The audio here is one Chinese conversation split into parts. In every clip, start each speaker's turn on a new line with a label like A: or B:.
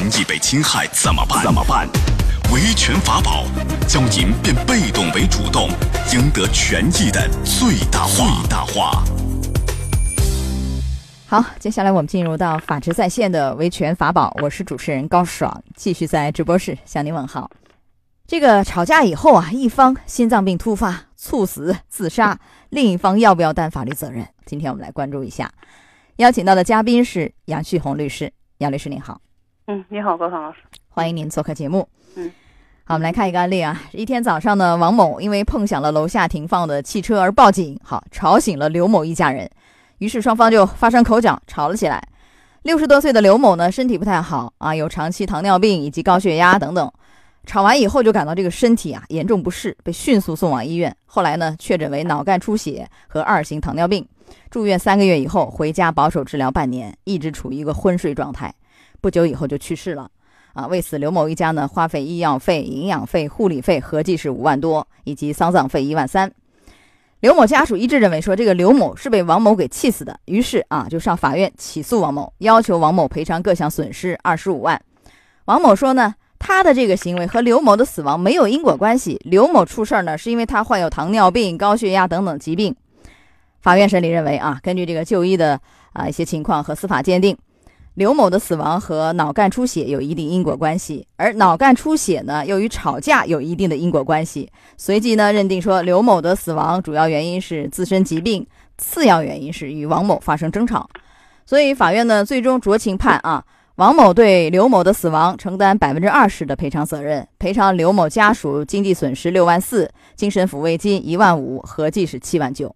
A: 权益被侵害怎么办？怎么办？维权法宝，教您变被动为主动，赢得权益的最大化。最大化。
B: 好，接下来我们进入到法治在线的维权法宝，我是主持人高爽，继续在直播室向您问好。这个吵架以后啊，一方心脏病突发猝死自杀，另一方要不要担法律责任？今天我们来关注一下。邀请到的嘉宾是杨旭红律师，杨律师您好。
C: 嗯，你好，高爽老师，
B: 欢迎您做客节目。
C: 嗯，
B: 好，我们来看一个案例啊。一天早上呢，王某因为碰响了楼下停放的汽车而报警，好，吵醒了刘某一家人。于是双方就发生口角，吵了起来。六十多岁的刘某呢，身体不太好啊，有长期糖尿病以及高血压等等。吵完以后就感到这个身体啊严重不适，被迅速送往医院。后来呢，确诊为脑干出血和二型糖尿病，住院三个月以后回家保守治疗半年，一直处于一个昏睡状态。不久以后就去世了。啊，为此刘某一家呢花费医药费、营养费、护理费合计是五万多，以及丧葬费一万三。刘某家属一致认为说，这个刘某是被王某给气死的，于是啊，就上法院起诉王某，要求王某赔偿各项损失二十五万。王某说呢，他的这个行为和刘某的死亡没有因果关系，刘某出事儿呢，是因为他患有糖尿病、高血压等等疾病。法院审理认为啊，根据这个就医的啊一些情况和司法鉴定。刘某的死亡和脑干出血有一定因果关系，而脑干出血呢，又与吵架有一定的因果关系。随即呢，认定说刘某的死亡主要原因是自身疾病，次要原因是与王某发生争吵。所以法院呢，最终酌情判啊，王某对刘某的死亡承担百分之二十的赔偿责任，赔偿刘某家属经济损失六万四，精神抚慰金一万五，合计是七万九。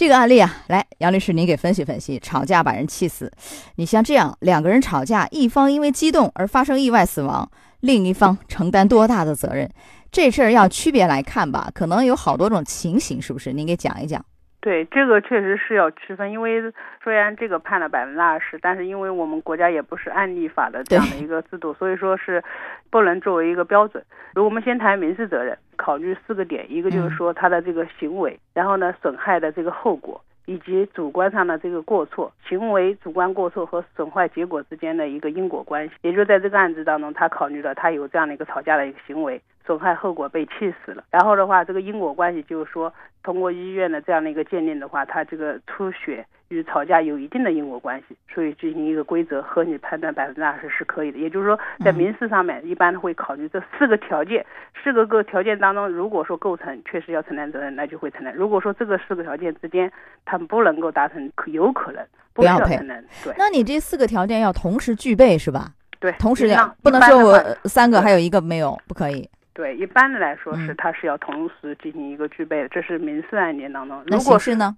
B: 这个案例啊，来，杨律师，您给分析分析。吵架把人气死，你像这样两个人吵架，一方因为激动而发生意外死亡，另一方承担多大的责任？这事儿要区别来看吧，可能有好多种情形，是不是？您给讲一讲。
C: 对，这个确实是要区分，因为虽然这个判了百分之二十，但是因为我们国家也不是案例法的这样的一个制度，所以说是不能作为一个标准。如果我们先谈民事责任，考虑四个点，一个就是说他的这个行为，然后呢损害的这个后果，以及主观上的这个过错，行为主观过错和损坏结果之间的一个因果关系。也就在这个案子当中，他考虑了他有这样的一个吵架的一个行为。损害后果被气死了，然后的话，这个因果关系就是说，通过医院的这样的一个鉴定的话，他这个出血与吵架有一定的因果关系，所以进行一个规则合理判断百分之二十是可以的。也就是说，在民事上面一般会考虑这四个条件，四个个条件当中，如果说构成确实要承担责任，那就会承担；如果说这个四个条件之间他们不能够达成，可有可能不要承担。对，
B: 那你这四个条件要同时具备是吧？
C: 对，
B: 同时要不能说我三个还有一个没有，不可以。
C: 对，一般的来说是，它是要同时进行一个具备的，这是民事案件当中。
B: 如果是呢？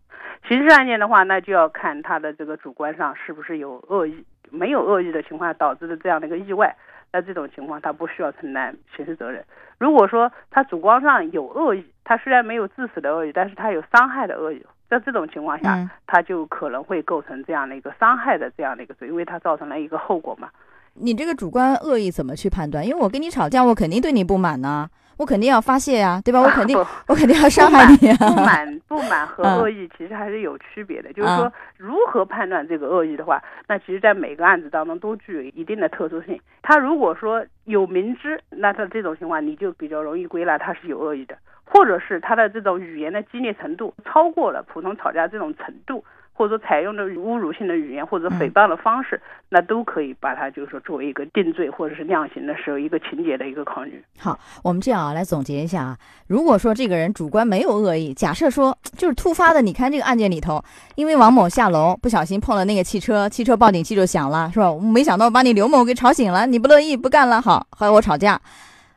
C: 刑事案件的话，那就要看他的这个主观上是不是有恶意，没有恶意的情况下导致的这样的一个意外，那这种情况他不需要承担刑事责任。如果说他主观上有恶意，他虽然没有致死的恶意，但是他有伤害的恶意，在这种情况下，他就可能会构成这样的一个伤害的这样的一个罪，因为他造成了一个后果嘛。
B: 你这个主观恶意怎么去判断？因为我跟你吵架，我肯定对你不满呢，我肯定要发泄呀，对吧？我肯定，我肯定要伤害你。
C: 不满、不满和 恶意其实还是有区别的。就是说，如何判断这个恶意的话，那其实，在每个案子当中都具有一定的特殊性。他如果说有明知，那他这种情况你就比较容易归纳他是有恶意的，或者是他的这种语言的激烈程度超过了普通吵架这种程度。或者说采用的侮辱性的语言或者诽谤的方式，那都可以把它就是说作为一个定罪或者是量刑的时候一个情节的一个考虑。
B: 好，我们这样啊来总结一下啊，如果说这个人主观没有恶意，假设说就是突发的，你看这个案件里头，因为王某下楼不小心碰了那个汽车，汽车报警器就响了，是吧？没想到把你刘某给吵醒了，你不乐意不干了，好和我吵架，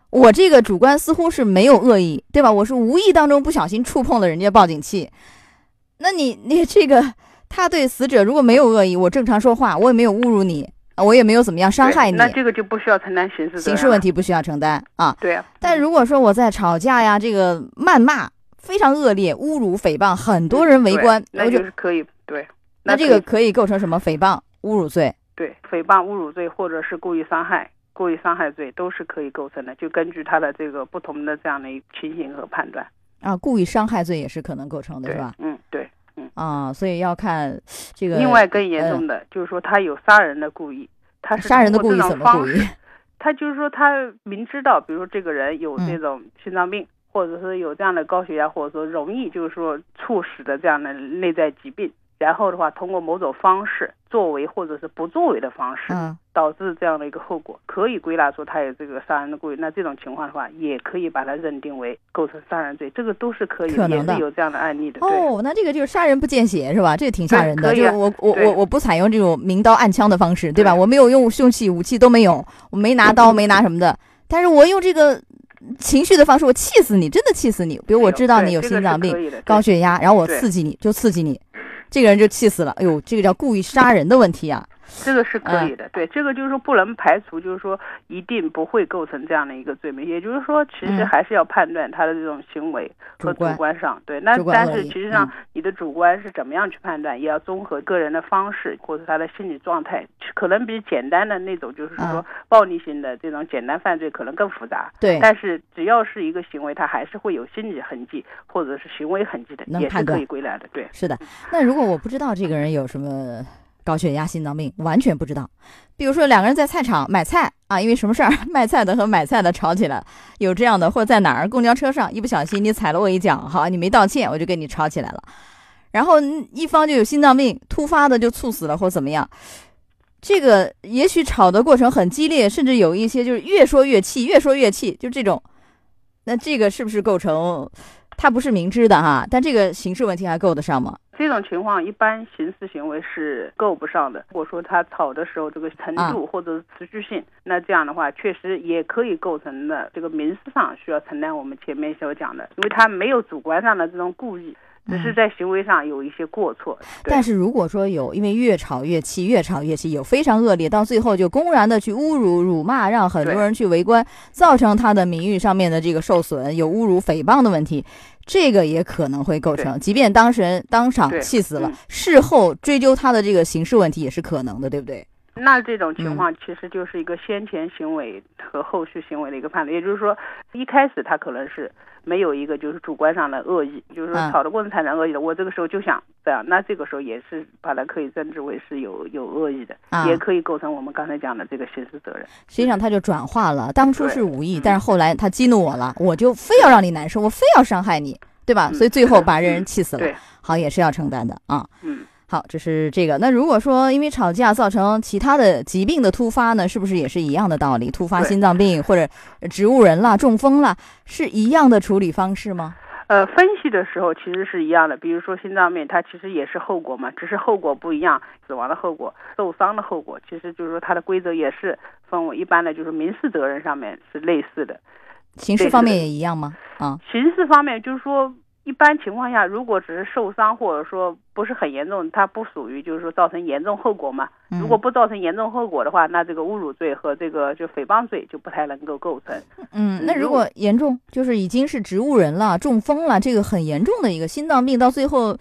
B: 我这个主观似乎是没有恶意，对吧？我是无意当中不小心触碰了人家报警器，那你你这个。他对死者如果没有恶意，我正常说话，我也没有侮辱你，我也没有怎么样伤害你，
C: 那这个就不需要承担刑事
B: 刑事问题，不需要承担啊。
C: 对啊。
B: 但如果说我在吵架呀，这个谩骂非常恶劣，侮辱诽谤，很多人围观，
C: 那就是可以对。
B: 那这个可以构成什么诽谤、侮辱罪？
C: 对，诽谤、侮辱罪或者是故意伤害、故意伤害罪都是可以构成的，就根据他的这个不同的这样的情形和判断。
B: 啊，故意伤害罪也是可能构成的，是吧？
C: 嗯，对。
B: 啊，所以要看这个。
C: 另外更严重的就是说，他有杀人的故意，他是
B: 杀人的故意怎么故意？
C: 他就是说他明知道，比如说这个人有
B: 嗯
C: 这种心脏病，或者是有这样的高血压，或者说容易就是说猝死的这样的内在疾病，然后的话通过某种方式作为或者是不作为的方式，
B: 嗯，
C: 导致这样的一个后果，可以归纳出他有这个杀人的故意。那这种情况的话，也可以把它认定为构成杀人罪，这个都是可以
B: 可能的
C: 也是有这样的案例的。
B: 哦，那这个就是杀人不见血是吧？这个挺吓人的。就是我我我我不采用这种明刀暗枪的方式，对吧？
C: 对
B: 我没有用凶器武器都没有，我没拿刀没拿什么的，但是我用这个情绪的方式，我气死你，真的气死你。比如我知道你有心脏病、高血压，然后我刺激你，就刺激你，这个人就气死了。哎呦，这个叫故意杀人的问题啊。
C: 这个是可
B: 嗯
C: 以的，对，这个就是说不能排除，就是说一定不会构成这样的一个罪名。也就是说，其实
B: 嗯
C: 还是要判断他的这种行为和主
B: 主观
C: 观上，对。那但是其实上
B: 嗯，
C: 你的主观是怎么样去判断，也要综合个人的方式或者他的心理状态，可能比简单的那种就是说
B: 嗯
C: 暴力性的这种简单犯罪可能更复杂。
B: 对，
C: 但是只要是一个行为，他还是会有心理痕迹或者是行为痕迹的，也是可以归来的。对，
B: 是的，那如果我不知道这个人有什么高血压、心脏病，完全不知道。比如说两个人在菜场买菜啊，因为什么事儿，卖菜的和买菜的吵起来，有这样的，或者在哪儿公交车上一不小心你踩了我一脚，好，你没道歉，我就跟你吵起来了。然后一方就有心脏病，突发的就猝死了或怎么样。这个也许吵的过程很激烈，甚至有一些就是越说越气，越说越气，就这种。那这个是不是构成？他不是明知的哈，但这个刑事问题还够得上吗？
C: 这种情况一般刑事行为是够不上的。如果说他吵的时候这个程
B: 啊
C: 度或者是持续性，那这样的话确实也可以构成的这个民事上需要承担我们前面所讲的，因为他没有主观上的这种故意，只是在行为上有一些过错。对
B: 但是如果说有，因为越吵越气，越吵越气，有非常恶劣，到最后就公然的去侮辱、辱骂，让很多人去围观，造成他的名誉上面的这个受损，有侮辱、诽谤的问题，这个也可能会构成。即便当事人当场气死了
C: 嗯，
B: 事后追究他的这个刑事问题也是可能的，对不对？
C: 那这种
B: 嗯
C: 情况其实就是一个先前行为和后续行为的一个判断，也就是说，一开始他可能是没有一个就是主观上的恶意，就是说
B: 嗯
C: 吵的过程产生恶意的，我这个时候就想这样，那这个时候也是把它可以称之为是有有恶意的，
B: 啊
C: 也可以构成我们刚才讲的这个刑事责任。
B: 实际上他就转化了，当初是无意，
C: 嗯
B: 但是后来他激怒我了，我就非要让你难受，我非要伤害你，对吧？
C: 嗯
B: 所以最后把人
C: 嗯
B: 气死了
C: 对，
B: 好也是要承担的啊。
C: 嗯。
B: 好，这是这个。那如果说因为吵架造成其他的疾病的突发呢，是不是也是一样的道理？突发心脏病或者植物人啦、中风啦，是一样的处理方式吗？
C: 呃，分析的时候其实是一样的，比如说心脏病，它其实也是后果嘛，只是后果不一样，死亡的后果、受伤的后果，其实就是说它的规则也是分为一般的，就是民事责任上面是类似的。
B: 刑事方面也一样吗？啊，
C: 刑事方面就是说，一般情况下，如果只是受伤或者说不是很严重，它不属于就是说造成严重后果嘛。
B: 嗯
C: 如果不造成严重后果的话，那这个侮辱罪和这个就诽谤罪就不太能够构成。
B: 嗯，那如
C: 如
B: 果严重，就是已经是植物人了、中风了，这个很严重的一个心脏病，到最后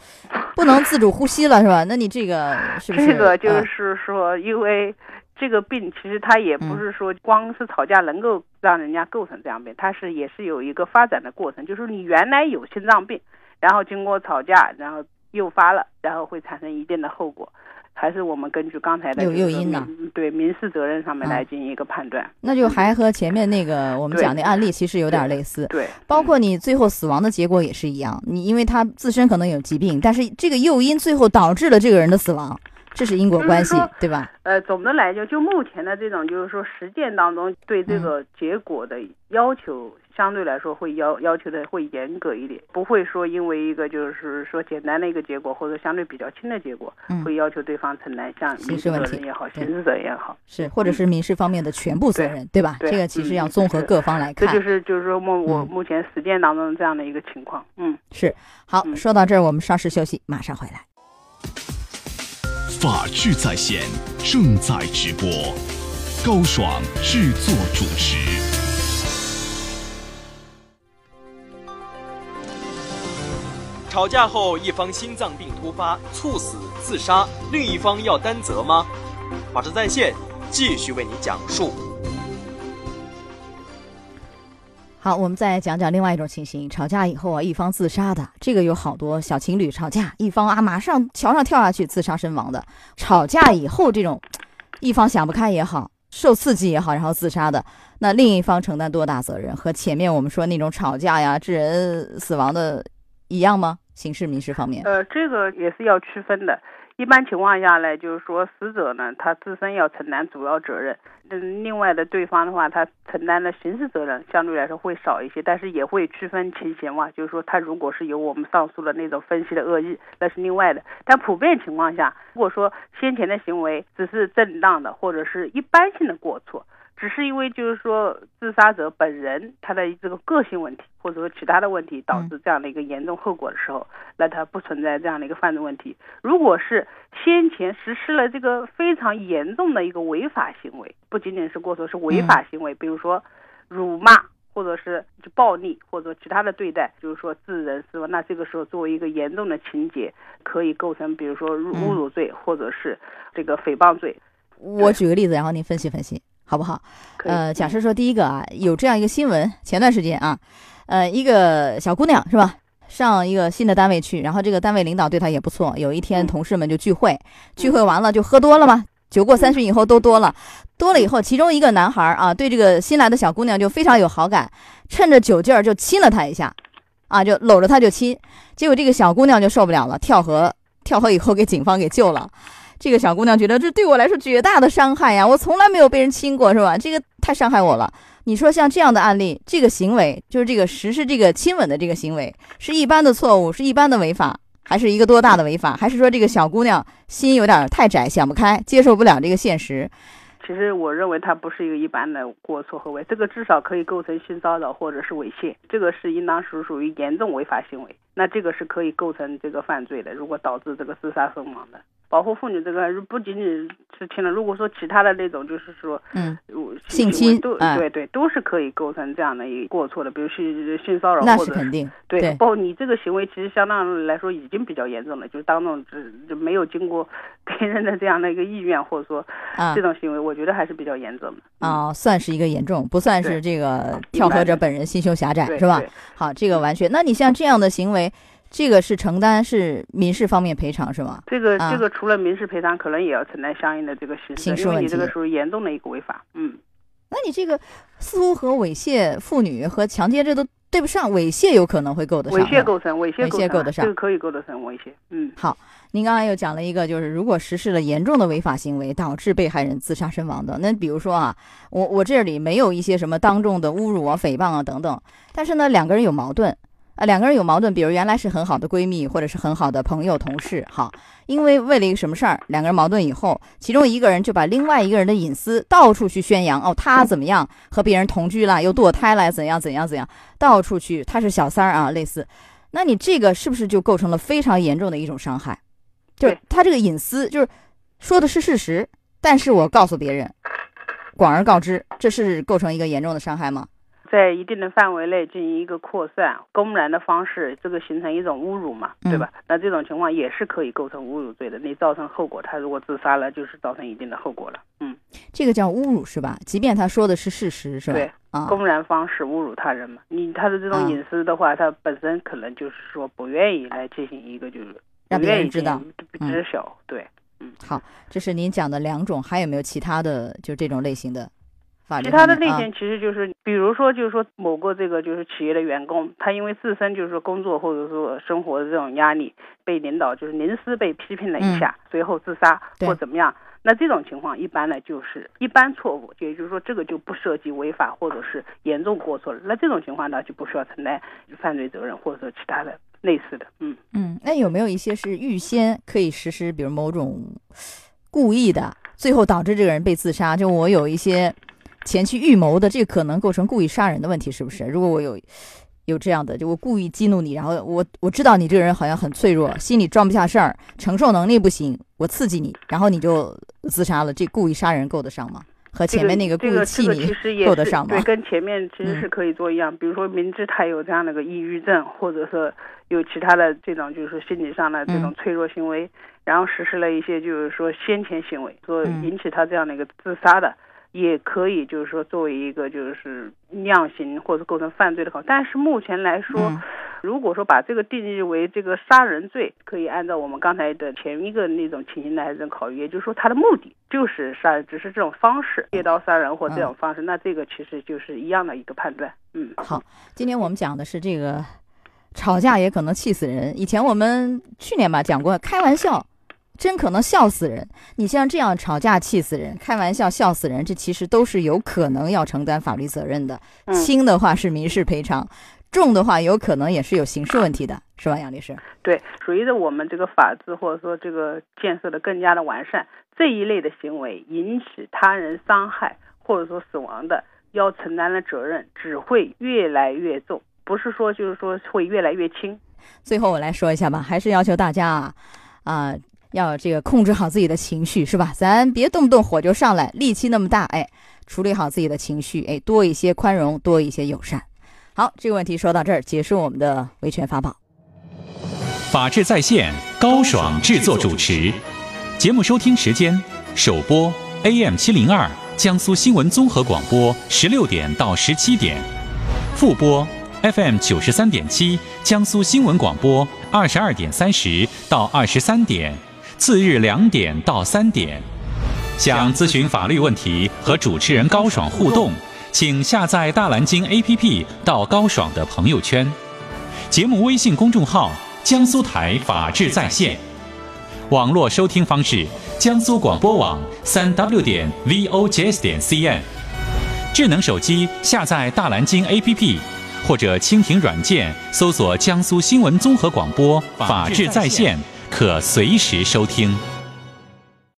B: 不能自主呼吸了，是吧？那你这个是不是？
C: 这个就
B: 呃
C: 是说，因为这个病其实它也不
B: 嗯
C: 是说光是吵架能够让人家构成这样病，它是也是有一个发展的过程，就是你原来有心脏病，然后经过吵架，然后诱发了，然后会产生一定的后果。还是我们根据刚才的
B: 诱因呢
C: 对民事责任上面
B: 嗯
C: 来进行一个判断。
B: 那就还和前面那个我们讲的案例其实有点类似。
C: 对，
B: 包括你最后死亡的结果也是一样，你因为他自身可能有疾病，但是这个诱因最后导致了这个人的死亡，这是因果关系对吧？
C: 呃，总的来讲，就目前的这种，就是说实践当中对这
B: 嗯
C: 个结果的要求，相对来说会要要求的会严格一点，不会说因为一个就是说简单的一个结果或者相对比较轻的结果，
B: 嗯
C: 会要求对方承担像民事
B: 刑事问题
C: 责任也好，
B: 对
C: 刑事责任也好。
B: 是，或者是民事方面的全部责任，对吧？这个其实
C: 嗯
B: 要综合各方来看
C: 这就。是就是说目我
B: 嗯
C: 目前实践当中这样的一个情况，嗯。
B: 是，好，
C: 嗯
B: 说到这儿，我们稍事休息，马上回来。
A: 法治在线正在直播，高爽制作主持。
D: 吵架后，一方心脏病突发猝死、自杀，另一方要担责吗？法治在线继续为你讲述。
B: 好，我们再讲讲另外一种情形：吵架以后啊，一方自杀的，这个有好多小情侣吵架，一方啊马上桥上跳下去自杀身亡的。吵架以后这种一方想不开也好，受刺激也好，然后自杀的，那另一方承担多大责任？和前面我们说那种吵架呀、致人死亡的一样吗？刑事、民事方面？
C: 呃，这个也是要区分的。一般情况下呢，就是说死者呢，他自身要承担主要责任。嗯，另外的对方的话，他承担的刑事责任相对来说会少一些，但是也会区分情形嘛。就是说，他如果是有我们上述的那种分析的恶意，那是另外的。但普遍情况下，如果说先前的行为只是正当的，或者是一般性的过错。只是因为就是说自杀者本人他的这个个性问题，或者说其他的问题导致这样的一个严重后果的时候，那他不存在这样的一个犯罪问题。如果是先前实施了这个非常严重的一个违法行为，不仅仅是过错，是违法行为，比如说辱骂或者是就暴力或者其他的对待，就是说致人死亡，那这个时候作为一个严重的情节，可以构成比如说侮辱罪或者是这个诽谤罪。
B: 我举个例子，然后您分析分析。好不好？呃，假设说第一个啊，有这样一个新闻，前段时间啊，呃，一个小姑娘是吧，上一个新的单位去，然后这个单位领导对她也不错。有一天，同事们就聚会，聚会完了就喝多了嘛，酒过三巡以后都多了，多了以后，其中一个男孩啊，对这个新来的小姑娘就非常有好感，趁着酒劲儿就亲了她一下，啊，就搂着她就亲，结果这个小姑娘就受不了了，跳河，跳河以后给警方给救了。这个小姑娘觉得这对我来说绝大的伤害呀！我从来没有被人亲过，是吧？这个太伤害我了。你说像这样的案例，这个行为就是这个实施这个亲吻的这个行为，是一般的错误，是一般的违法，还是一个多大的违法？还是说这个小姑娘心有点太窄，想不开，接受不了这个现实？
C: 其实我认为它不是一个一般的过错和违，这个至少可以构成性骚扰或者是猥亵，这个是应当是属于严重违法行为，那这个是可以构成这个犯罪的，如果导致这个自杀身亡的。保护妇女这个不仅仅是听了，如果说其他的那种，就是说，
B: 嗯，性侵，
C: 都对对，都是可以构成这样的一个过错的，比如性性骚扰，
B: 那是肯定，
C: 对，包括你这个行为其实相当来说已经比较严重了，就是当众就没有经过 别人的这样的一个意愿，或者说这种行为，我觉得还是比较严重的。
B: 啊，算是一个严重，不算是这个跳河者本人心胸狭窄，是吧？好，这个完全。那你像这样的行为。这个是承担是民事方面赔偿是吗？
C: 这个这个除了民事赔偿，可能也要承担相应的这个刑事，因为你这个属于严重的一个违法。嗯，
B: 那你这个似乎和猥亵妇女和强奸这都对不上，猥亵有可能会够得上。
C: 猥亵构成，猥亵
B: 构得上，
C: 这个可以构得成猥亵。嗯，
B: 好，您刚才又讲了一个，就是如果实施了严重的违法行为，导致被害人自杀身亡的，那比如说啊，我我这里没有一些什么当众的侮辱啊、诽谤啊等等，但是呢，两个人有矛盾。啊，两个人有矛盾，比如原来是很好的闺蜜，或者是很好的朋友、同事，好，因为为了一个什么事儿，两个人矛盾以后，其中一个人就把另外一个人的隐私到处去宣扬，哦，他怎么样和别人同居了，又堕胎了，怎样怎样怎样，到处去，他是小三儿啊，类似，那你这个是不是就构成了非常严重的一种伤害？就是他这个隐私，就是说的是事实，但是我告诉别人，广而告之，这是构成一个严重的伤害吗？
C: 在一定的范围内进行一个扩散、公然的方式，这个形成一种侮辱嘛，对吧？那这种情况也是可以构成侮辱罪的。你造成后果，他如果自杀了，就是造成一定的后果了。嗯，
B: 这个叫侮辱是吧？即便他说的是事实，是吧？
C: 对，
B: 啊，
C: 公然方式侮辱他人嘛。你他的这种隐私的话，他本身可能就是说不愿意来进行一个就是
B: 让别人知道、
C: 知晓。对，
B: 嗯，好，这是您讲的两种，还有没有其他的就这种类型的？
C: 其他的类型其实就是，比如说，就是说某个这个就是企业的员工，他因为自身就是说工作或者说生活的这种压力，被领导就是临时被批评了一下，随后自杀或怎么样，那这种情况一般呢就是一般错误，也就是说这个就不涉及违法或者是严重过错了，那这种情况呢就不需要承担犯罪责任或者说其他的类似的，嗯
B: 嗯，那有没有一些是预先可以实施，比如某种故意的，最后导致这个人被自杀？就我有一些。前期预谋的，这个可能构成故意杀人的问题，是不是？如果我有有这样的，就我故意激怒你，然后我我知道你这个人好像很脆弱，心里装不下事儿，承受能力不行，我刺激你，然后你就自杀了，这故意杀人够得上吗？和前面那
C: 个
B: 故意气你够得上吗？
C: 对，跟前面其实是可以做一样，比如说明知他有这样的个抑郁症，或者说有其他的这种就是心理上的这种脆弱行为，然后实施了一些就是说先前行为，说引起他这样的一个自杀的。也可以，就是说作为一个就是量刑或者构成犯罪的考，但是目前来说，如果说把这个定义为这个杀人罪，可以按照我们刚才的前一个那种情形来认考虑，也就是说他的目的就是杀人，只是这种方式借刀杀人或这种方式，那这个其实就是一样的一个判断。嗯，
B: 好，今天我们讲的是这个吵架也可能气死人。以前我们去年吧讲过，开玩笑。真可能笑死人！你像这样吵架气死人，开玩笑笑死人，这其实都是有可能要承担法律责任的。轻的话是民事赔偿，重的话有可能也是有刑事问题的，是吧，杨律师？
C: 对，随着我们这个法制或者说这个建设的更加的完善，这一类的行为引起他人伤害或者说死亡的，要承担的责任只会越来越重，不是说就是说会越来越轻。
B: 最后我来说一下吧，还是要求大家啊啊。要这个控制好自己的情绪，是吧？咱别动不动火就上来，力气那么大，哎，处理好自己的情绪，哎，多一些宽容，多一些友善。好，这个问题说到这儿，结束我们的维权法宝。
E: 法治在线，高爽制作主持。节目收听时间：首播 AM 七零二，江苏新闻综合广播十六点到十七点；复播 FM 九十三点七，江苏新闻广播二十二点三十到二十三点。次日两点到三点，想咨询法律问题和主持人高爽互动，请下载大蓝鲸 APP 到高爽的朋友圈。节目微信公众号：江苏台法治在线。网络收听方式：江苏广播网三 W 点 VOJS 点 CN。智能手机下载大蓝鲸 APP，或者蜻蜓软件搜索江苏新闻综合广播法治在线。可随时收听。